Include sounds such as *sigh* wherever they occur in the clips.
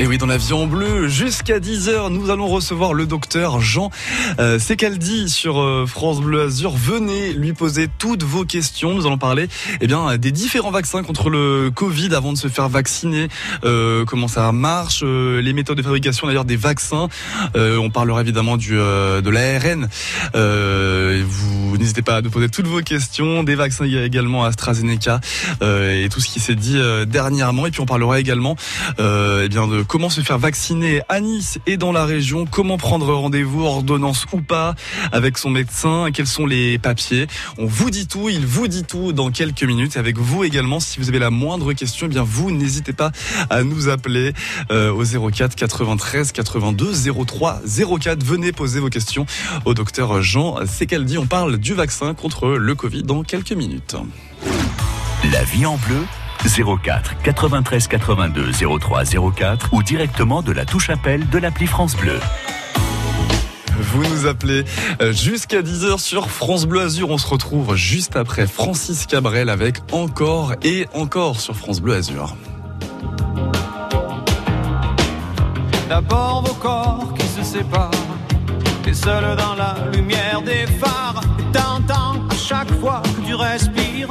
Et oui, dans l'avion bleu, jusqu'à 10h, nous allons recevoir le docteur Jean euh, Secaldi sur euh, France Bleu Azur. Venez lui poser toutes vos questions. Nous allons parler eh bien, des différents vaccins contre le Covid avant de se faire vacciner, euh, comment ça marche, euh, les méthodes de fabrication d'ailleurs des vaccins. Euh, on parlera évidemment du, de l'ARN. vous n'hésitez pas à nous poser toutes vos questions, des vaccins également AstraZeneca et tout ce qui s'est dit dernièrement. Et puis on parlera également eh bien, de comment se faire vacciner à Nice et dans la région, comment prendre rendez-vous, ordonnance ou pas, avec son médecin, quels sont les papiers. On vous dit tout, il vous dit tout dans quelques minutes. Avec vous également, si vous avez la moindre question, eh bien vous n'hésitez pas à nous appeler euh, au 04 93 82 03 04. Venez poser vos questions au docteur Jean Secaldi. On parle du vaccin contre le Covid dans quelques minutes. La vie en bleu 04 93 82 03 04 ou directement de la touche appel de l'appli France Bleu. Vous nous appelez euh, jusqu'à 10h sur France Bleu Azur. On se retrouve juste après Francis Cabrel avec Encore et Encore sur France Bleu Azur. D'abord vos corps qui se séparent, et seul dans la lumière des phares, et t'entends à chaque fois que tu respires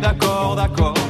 début, d'accord,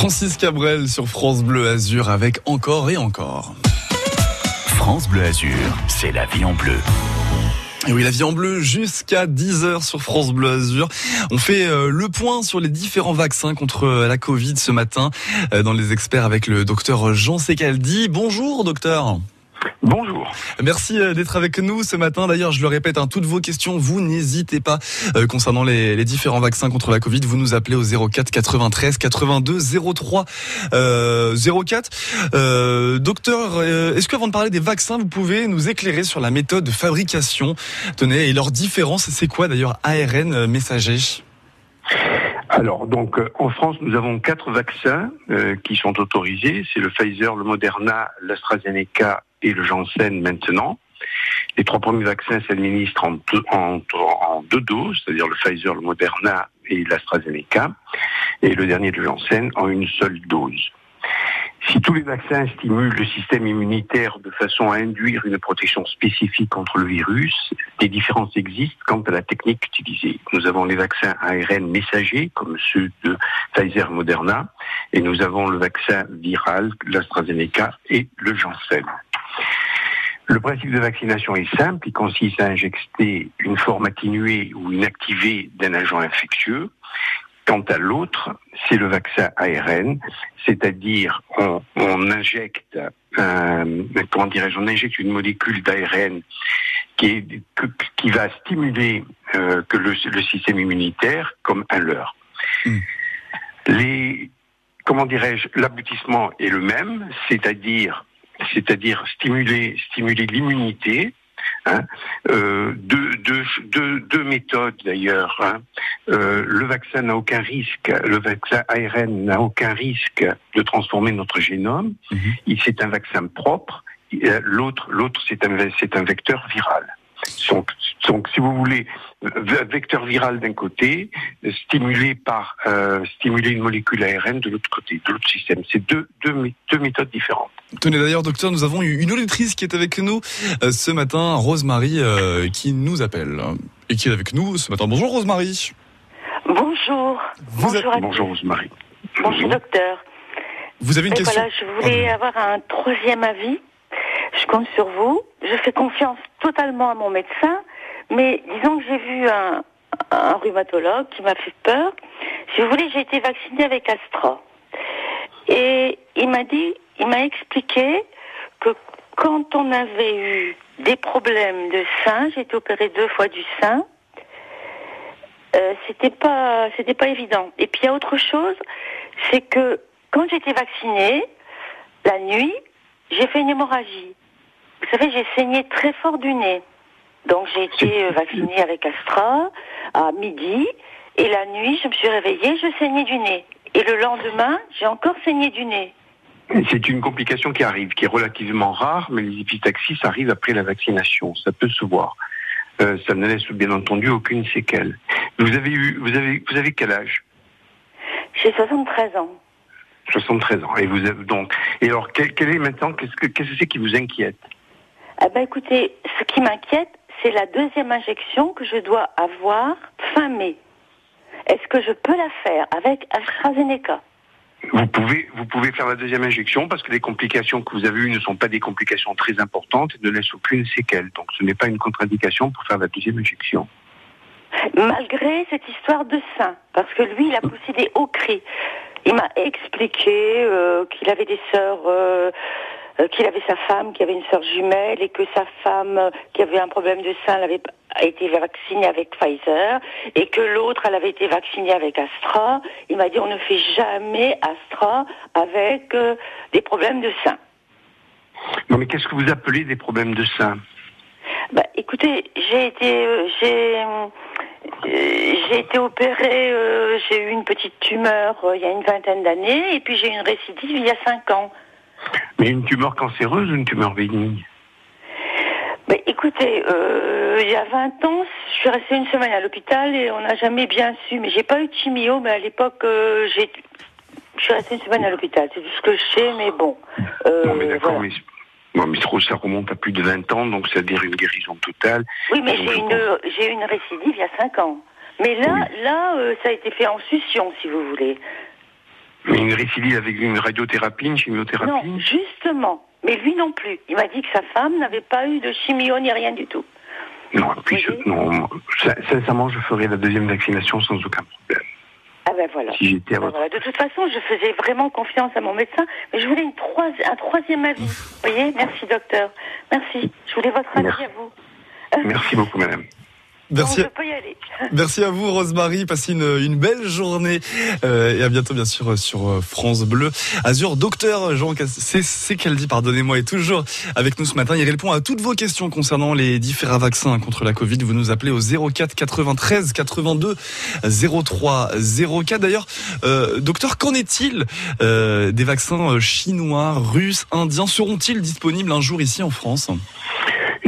Francis Cabrel sur France Bleu Azur avec Encore et encore. France Bleu Azur, c'est la vie en bleu. Et oui, la vie en bleu jusqu'à 10h sur France Bleu Azur. On fait euh, le point sur les différents vaccins contre euh, la Covid ce matin euh, dans les experts avec le docteur Jean Secaldi. Bonjour docteur. Bonjour. Merci euh, d'être avec nous ce matin. D'ailleurs, je le répète, hein, toutes vos questions, vous n'hésitez pas euh, concernant les, différents vaccins contre la Covid. Vous nous appelez au 04 93 82 03 euh, 04. Euh, docteur, euh, est-ce qu'avant de parler des vaccins, vous pouvez nous éclairer sur la méthode de fabrication? Tenez, et leur différence, c'est quoi d'ailleurs ARN messager? Alors, donc, en France, nous avons quatre vaccins euh, qui sont autorisés. C'est le Pfizer, le Moderna, l'AstraZeneca et le Janssen maintenant. Les trois premiers vaccins s'administrent en, en deux doses, c'est-à-dire le Pfizer, le Moderna et l'AstraZeneca, et le dernier, le Janssen, en une seule dose. Si tous les vaccins stimulent le système immunitaire de façon à induire une protection spécifique contre le virus, des différences existent quant à la technique utilisée. Nous avons les vaccins ARN messagers, comme ceux de Pfizer Moderna, et nous avons le vaccin viral, l'AstraZeneca et le Janssen. Le principe de vaccination est simple, il consiste à injecter une forme atténuée ou inactivée d'un agent infectieux Quant à l'autre, c'est le vaccin ARN, c'est-à-dire on, on, injecte, euh, comment dirais-je, on injecte une molécule d'ARN qui, qui, va stimuler euh, que le, le, système immunitaire comme un leurre. Mm. Les, comment dirais-je, l'aboutissement est le même, c'est-à-dire, c'est-à-dire stimuler, stimuler l'immunité Hein. Euh, deux, deux, deux, deux, méthodes d'ailleurs. Hein. Euh, le vaccin n'a aucun risque, le vaccin ARN n'a aucun risque de transformer notre génome. Mm-hmm. C'est un vaccin propre. L'autre, l'autre, c'est un, vecteur viral. Donc, donc, si vous voulez, vecteur viral d'un côté, stimulé par euh, stimuler une molécule ARN de l'autre côté, de l'autre système. C'est deux, deux, deux méthodes différentes. Tenez d'ailleurs, docteur, nous avons une auditrice qui est avec nous euh, ce matin, Rosemary, euh, qui nous appelle et qui est avec nous ce matin. Bonjour Rosemary. Bonjour. Vous Bonjour, êtes... Bonjour Rosemary. Bonjour docteur. Vous avez une Et question voilà, je voulais avoir un troisième avis. Je compte sur vous. Je fais confiance totalement à mon médecin, mais disons que j'ai vu un, un rhumatologue qui m'a fait peur. Si vous voulez, j'ai été vaccinée avec Astra. Et il m'a dit, il m'a expliqué que quand on avait eu des problèmes de sein, j'ai été opérée deux fois du sein, euh, c'était pas, c'était pas évident. Et puis il y a autre chose, c'est que quand j'étais vaccinée, la nuit, j'ai fait une hémorragie. Vous savez, j'ai saigné très fort du nez. Donc j'ai été vaccinée avec Astra à midi et la nuit, je me suis réveillée, je saignais du nez. Et le lendemain, j'ai encore saigné du nez. C'est une complication qui arrive, qui est relativement rare, mais les épistaxis arrivent après la vaccination. Ça peut se voir. Euh, ça ne laisse bien entendu aucune séquelle. Vous avez eu, vous avez, vous avez quel âge? J'ai 73 ans. 73 ans. Et vous avez donc. Et alors, quel, quel est maintenant Qu'est-ce que qu'est-ce que c'est qui vous inquiète? Ah ben écoutez, ce qui m'inquiète, c'est la deuxième injection que je dois avoir fin mai. Est-ce que je peux la faire avec AstraZeneca? Vous pouvez, vous pouvez faire la deuxième injection parce que les complications que vous avez eues ne sont pas des complications très importantes et ne laissent aucune séquelle. Donc ce n'est pas une contre-indication pour faire la deuxième injection. Malgré cette histoire de sein, parce que lui, il a poussé des hauts cris. Il m'a expliqué euh, qu'il avait des sœurs, euh, qu'il avait sa femme qui avait une sœur jumelle et que sa femme euh, qui avait un problème de sein avait a été vaccinée avec Pfizer et que l'autre elle avait été vaccinée avec Astra. Il m'a dit on ne fait jamais Astra avec euh, des problèmes de sein. Non mais qu'est-ce que vous appelez des problèmes de sein? Bah écoutez, j'ai été euh, j'ai j'ai été opérée, euh, j'ai eu une petite tumeur euh, il y a une vingtaine d'années et puis j'ai eu une récidive il y a cinq ans. Mais une tumeur cancéreuse ou une tumeur bénigne Mais écoutez, euh, il y a 20 ans, je suis restée une semaine à l'hôpital et on n'a jamais bien su. Mais j'ai pas eu de chimio, mais à l'époque, euh, j'ai, je suis restée une semaine à l'hôpital. C'est tout ce que je sais, mais bon. Euh, Non mais d'accord, voilà. mais, bon, mais ça remonte à plus de 20 ans, donc c'est-à-dire une guérison totale. Oui, mais j'ai une, j'ai eu une récidive il y a 5 ans. Mais là, là, euh, ça a été fait en succion, si vous voulez. Mais une récidive avec une radiothérapie, une chimiothérapie Non, justement. Mais lui non plus. Il m'a dit que sa femme n'avait pas eu de chimio ni rien du tout. Non, puis je- non, sin- sincèrement, je ferai la deuxième vaccination sans aucun problème. Ah ben voilà. Si j'étais à Ben votre. De toute façon, je faisais vraiment confiance à mon médecin, mais je voulais une un troisième avis. Vous voyez? Merci, docteur. Merci. Je voulais votre avis Merci. à vous. Merci beaucoup, madame. Merci, Bon, je peux y aller. *laughs* merci à vous, Rosemary. Passez une, une belle journée euh, et à bientôt, bien sûr, sur euh, France Bleu Azur. Docteur Jean c'est qu'elle dit, pardonnez-moi, est toujours avec nous ce matin. Il répond à toutes vos questions concernant les différents vaccins contre la Covid. Vous nous appelez au 04 93 82 03 04. D'ailleurs, euh, docteur, qu'en est-il euh, des vaccins euh, chinois, russes, indiens? Seront-ils disponibles un jour ici en France?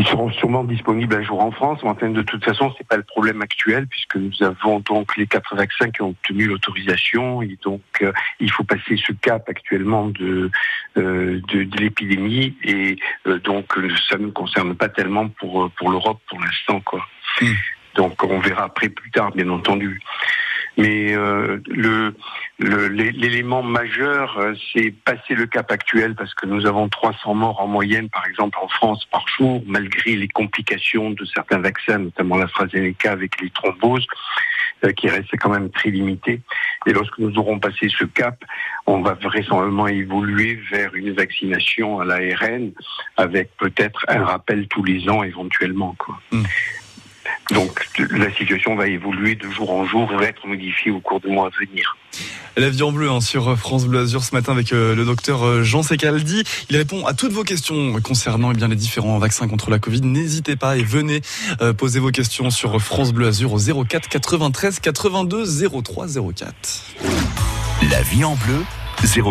Ils seront sûrement disponibles un jour en France, mais enfin, de toute façon, c'est pas le problème actuel puisque nous avons donc les quatre vaccins qui ont obtenu l'autorisation et donc euh, il faut passer ce cap actuellement de euh, de, de l'épidémie et euh, donc ça ne nous concerne pas tellement pour euh, pour l'Europe pour l'instant quoi. Mm. Donc on verra après plus tard, bien entendu. Mais euh, le le- l'é- l'élément majeur, euh, c'est passer le cap actuel parce que nous avons 300 morts en moyenne, par exemple en France par jour, malgré les complications de certains vaccins, notamment l'AstraZeneca avec les thromboses, euh, qui restent quand même très limitées. Et lorsque nous aurons passé ce cap, on va vraisemblablement évoluer vers une vaccination à l'ARN avec peut-être un rappel tous les ans éventuellement. Quoi. Mm. Donc la situation va évoluer de jour en jour et va être modifiée au cours du mois à venir. La vie en bleu hein, sur France Bleu Azur ce matin avec euh, le docteur euh, Jean Secaldi. Il répond à toutes vos questions concernant eh bien, les différents vaccins contre la Covid. N'hésitez pas et venez euh, poser vos questions sur France Bleu Azur au 04 93 82 03 04. La vie en bleu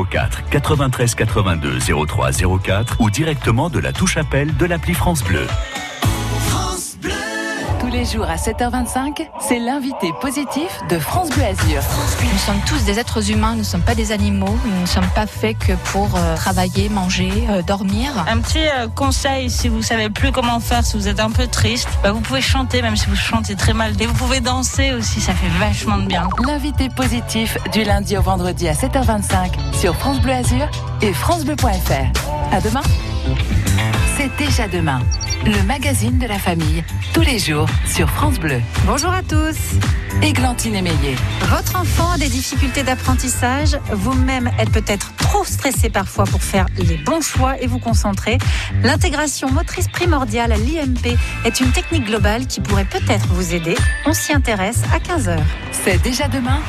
04 93 82 03 04 ou directement de la touche appel de l'appli France Bleu. Tous les jours à 7h25, c'est l'invité positif de France Bleu Azur. Nous sommes tous des êtres humains, nous ne sommes pas des animaux, nous ne sommes pas faits que pour euh, travailler, manger, euh, dormir. Un petit euh, conseil, si vous savez plus comment faire, si vous êtes un peu triste, bah, vous pouvez chanter, même si vous chantez très mal. Et vous pouvez danser aussi, ça fait vachement de bien. L'invité positif du lundi au vendredi à 7h25 sur France Bleu Azur et francebleu.fr. À demain. C'est déjà demain. Le magazine de la famille, tous les jours sur France Bleu. Bonjour à tous. Églantine Émeillé. Votre enfant a des difficultés d'apprentissage. Vous-même êtes peut-être trop stressé parfois pour faire les bons choix et vous concentrer. L'intégration motrice primordiale à l'IMP est une technique globale qui pourrait peut-être vous aider. On s'y intéresse à 15h. C'est déjà demain.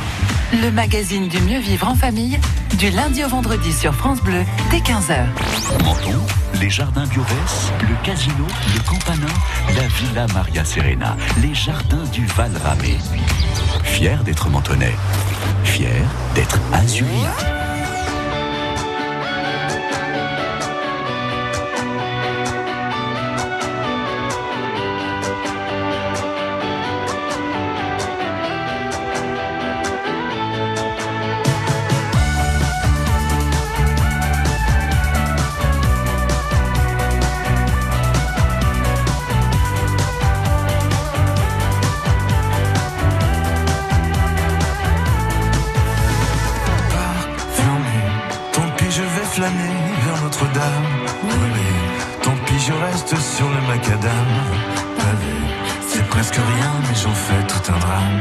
Le magazine du mieux vivre en famille, du lundi au vendredi sur France Bleu, dès 15h. Menton, les jardins Biorès, le casino, le campanin, la Villa Maria Serena, les jardins du Val Ramé. Fier d'être mentonais, fier d'être azurien. Je reste sur le macadam. Pavé, c'est presque rien mais j'en fais tout un drame.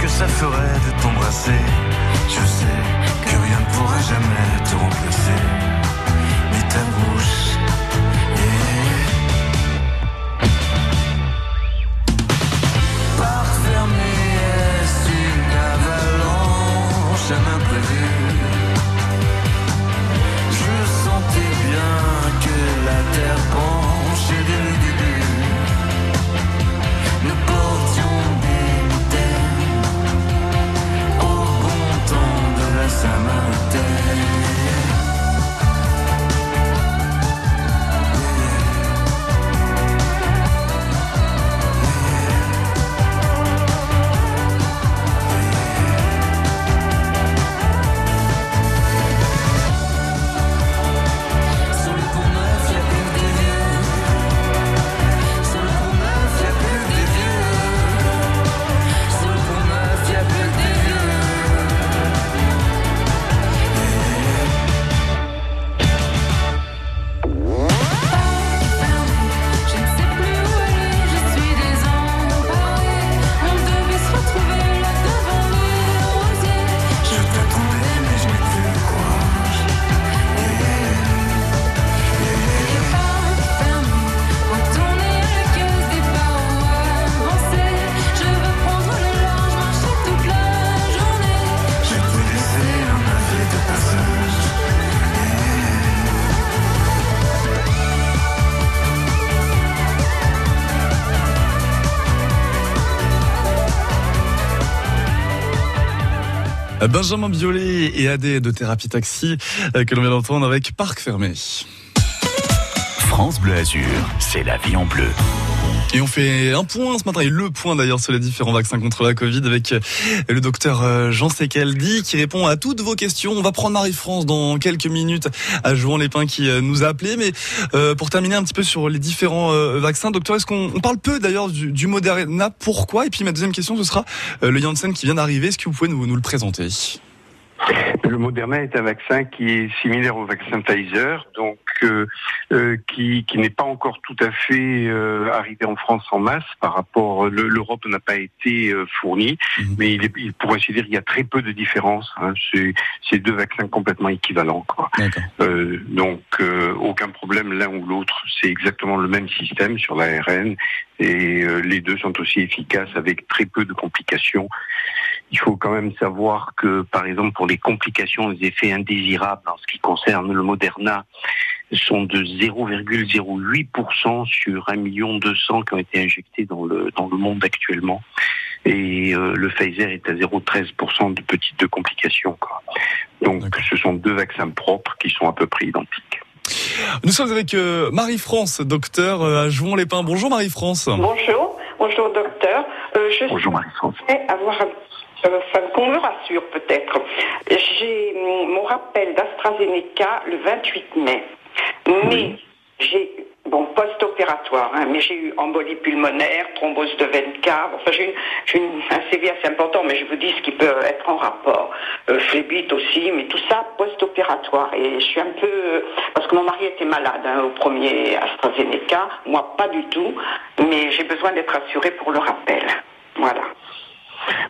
Que ça ferait de t'embrasser. Je sais que rien ne pourra jamais te remplacer. Mais ta bouche. Benjamin Biolay et AD de Thérapie Taxi euh, que l'on vient d'entendre avec Parc Fermé. France Bleu Azur, c'est la vie en bleu. Et on fait un point ce matin, et le point d'ailleurs sur les différents vaccins contre la Covid avec euh, le docteur euh, Jean Secaldi qui répond à toutes vos questions. On va prendre Marie-France dans quelques minutes à Jouan Lépin qui euh, nous a appelé. Mais pour terminer un petit peu sur les différents vaccins, docteur, est-ce qu'on on parle peu d'ailleurs du, Moderna? Pourquoi? Et puis ma deuxième question, ce sera le Janssen qui vient d'arriver. Est-ce que vous pouvez nous, nous le présenter? Le Moderna est un vaccin qui est similaire au vaccin Pfizer, donc euh, euh, qui, qui n'est pas encore tout à fait euh, arrivé en France en masse par rapport. le- L'Europe n'a pas été euh, fournie, mais il, est, il pour ainsi dire, il y a très peu de différence. Hein, C'est c'est deux vaccins complètement équivalents. Quoi. Euh, donc euh, aucun problème l'un ou l'autre. C'est exactement le même système sur l'ARN et euh, les deux sont aussi efficaces avec très peu de complications. Il faut quand même savoir que, par exemple, pour les complications, les effets indésirables en ce qui concerne le Moderna sont de 0,08% sur 1 million 200 qui ont été injectés dans le, dans le monde actuellement. Et euh, le Pfizer est à 0,13% de petites de complications. Quoi. Donc ce sont deux vaccins propres qui sont à peu près identiques. Nous sommes avec euh, Marie-France, docteur euh, à Jouan-les-Pins. Bonjour Marie-France. Bonjour, bonjour docteur. Euh, je Bonjour Marie-France. avoir un- enfin, qu'on me rassure peut-être. J'ai hum, mon rappel d'AstraZeneca le 28 mai, mais j'ai bon post-opératoire, hein, mais j'ai eu embolie pulmonaire, thrombose de veine cave. Enfin, j'ai une, j'ai une- un CV assez important, mais je vous dis ce qui peut être en rapport. Euh, phlébite aussi, mais tout ça post-opératoire. Et je suis un peu parce que mon mari était malade hein, au premier AstraZeneca, moi pas du tout, mais j'ai besoin d'être assurée pour le rappel. Voilà.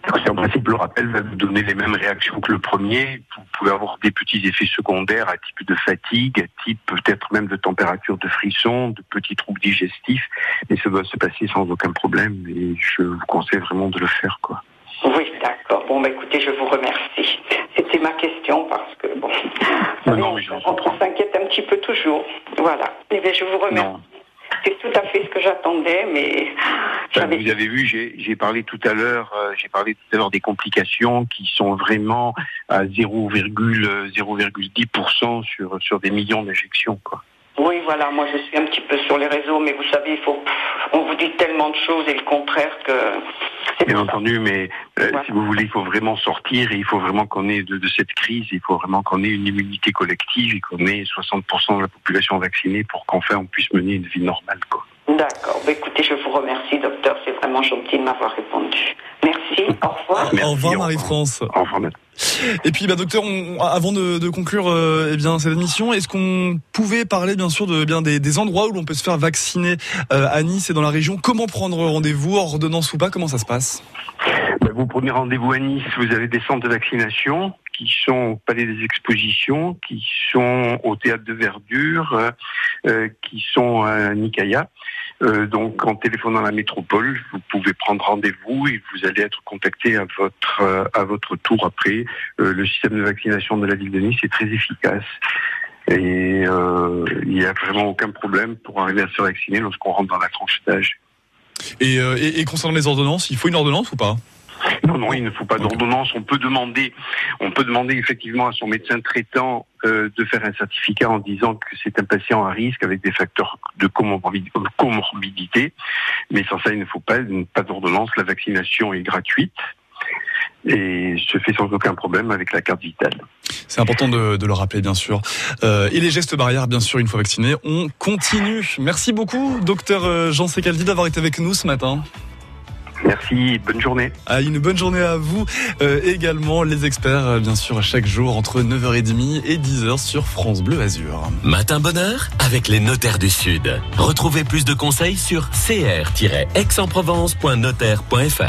Parce qu'en principe, le rappel va vous donner les mêmes réactions que le premier. Vous pouvez avoir des petits effets secondaires à type de fatigue, à type peut-être même de température, de frisson, de petits troubles digestifs. Mais ça doit se passer sans aucun problème. Et je vous conseille vraiment de le faire, quoi. Oui, d'accord. Bon, bah, écoutez, je vous remercie. C'était ma question parce que, bon, savez, on, on s'inquiète un petit peu toujours. Voilà. Eh bien, je vous remercie. C'est tout à fait ce que j'attendais, mais Enfin, vous avez vu, j'ai parlé tout à l'heure, euh, j'ai parlé tout à l'heure des complications qui sont vraiment à 0,0,10% sur sur des millions d'injections, quoi. oui, voilà, moi je suis un petit peu sur les réseaux, mais vous savez, il faut, on vous dit tellement de choses et le contraire que. Bien entendu, mais euh, si vous voulez, il faut vraiment sortir et il faut vraiment qu'on ait de, de cette crise, il faut vraiment qu'on ait une immunité collective et qu'on ait 60% de la population vaccinée pour qu'enfin on puisse mener une vie normale. Quoi. D'accord. Bah, écoutez, je vous remercie, docteur. C'est vraiment gentil de m'avoir répondu. Merci. Au revoir. Au revoir Marie-France. Au revoir. Et puis, bah, docteur, on- avant de, de conclure euh, eh bien cette émission, est-ce qu'on pouvait parler bien sûr de eh bien des, des endroits où l'on peut se faire vacciner euh, à Nice et dans la région? Comment prendre rendez-vous, ordonnance ou pas? Comment ça se passe? Ben, vous prenez rendez-vous à Nice, vous avez des centres de vaccination qui sont au Palais des Expositions, qui sont au Théâtre de Verdure, euh, euh, qui sont à Nicaïa. Euh, donc en téléphonant à la métropole, vous pouvez prendre rendez-vous et vous allez être contacté à votre à votre tour après. Le système de vaccination de la ville de Nice est très efficace. Et il n'y a vraiment aucun problème pour arriver à se vacciner lorsqu'on rentre dans la tranche d'âge. Et concernant les ordonnances, il faut une ordonnance ou pas? Non, non, il ne faut pas d'ordonnance. On peut demander, on peut demander effectivement à son médecin traitant euh, de faire un certificat en disant que c'est un patient à risque avec des facteurs de comorbi- comorbidité. Mais sans ça, il ne faut pas, pas d'ordonnance. La vaccination est gratuite et se fait sans aucun problème avec la carte vitale. C'est important de, de le rappeler, bien sûr. Euh, et les gestes barrières, bien sûr, une fois vacciné, on continue. Merci beaucoup, docteur euh, Jean Secaldi, d'avoir été avec nous ce matin. Merci, bonne journée. Ah, une bonne journée à vous euh, également, les experts, euh, bien sûr, chaque jour entre 9h30 et 10h sur France Bleu Azur. Matin bonheur avec les notaires du Sud. Retrouvez plus de conseils sur cr-aix-en-provence.notaire.fr.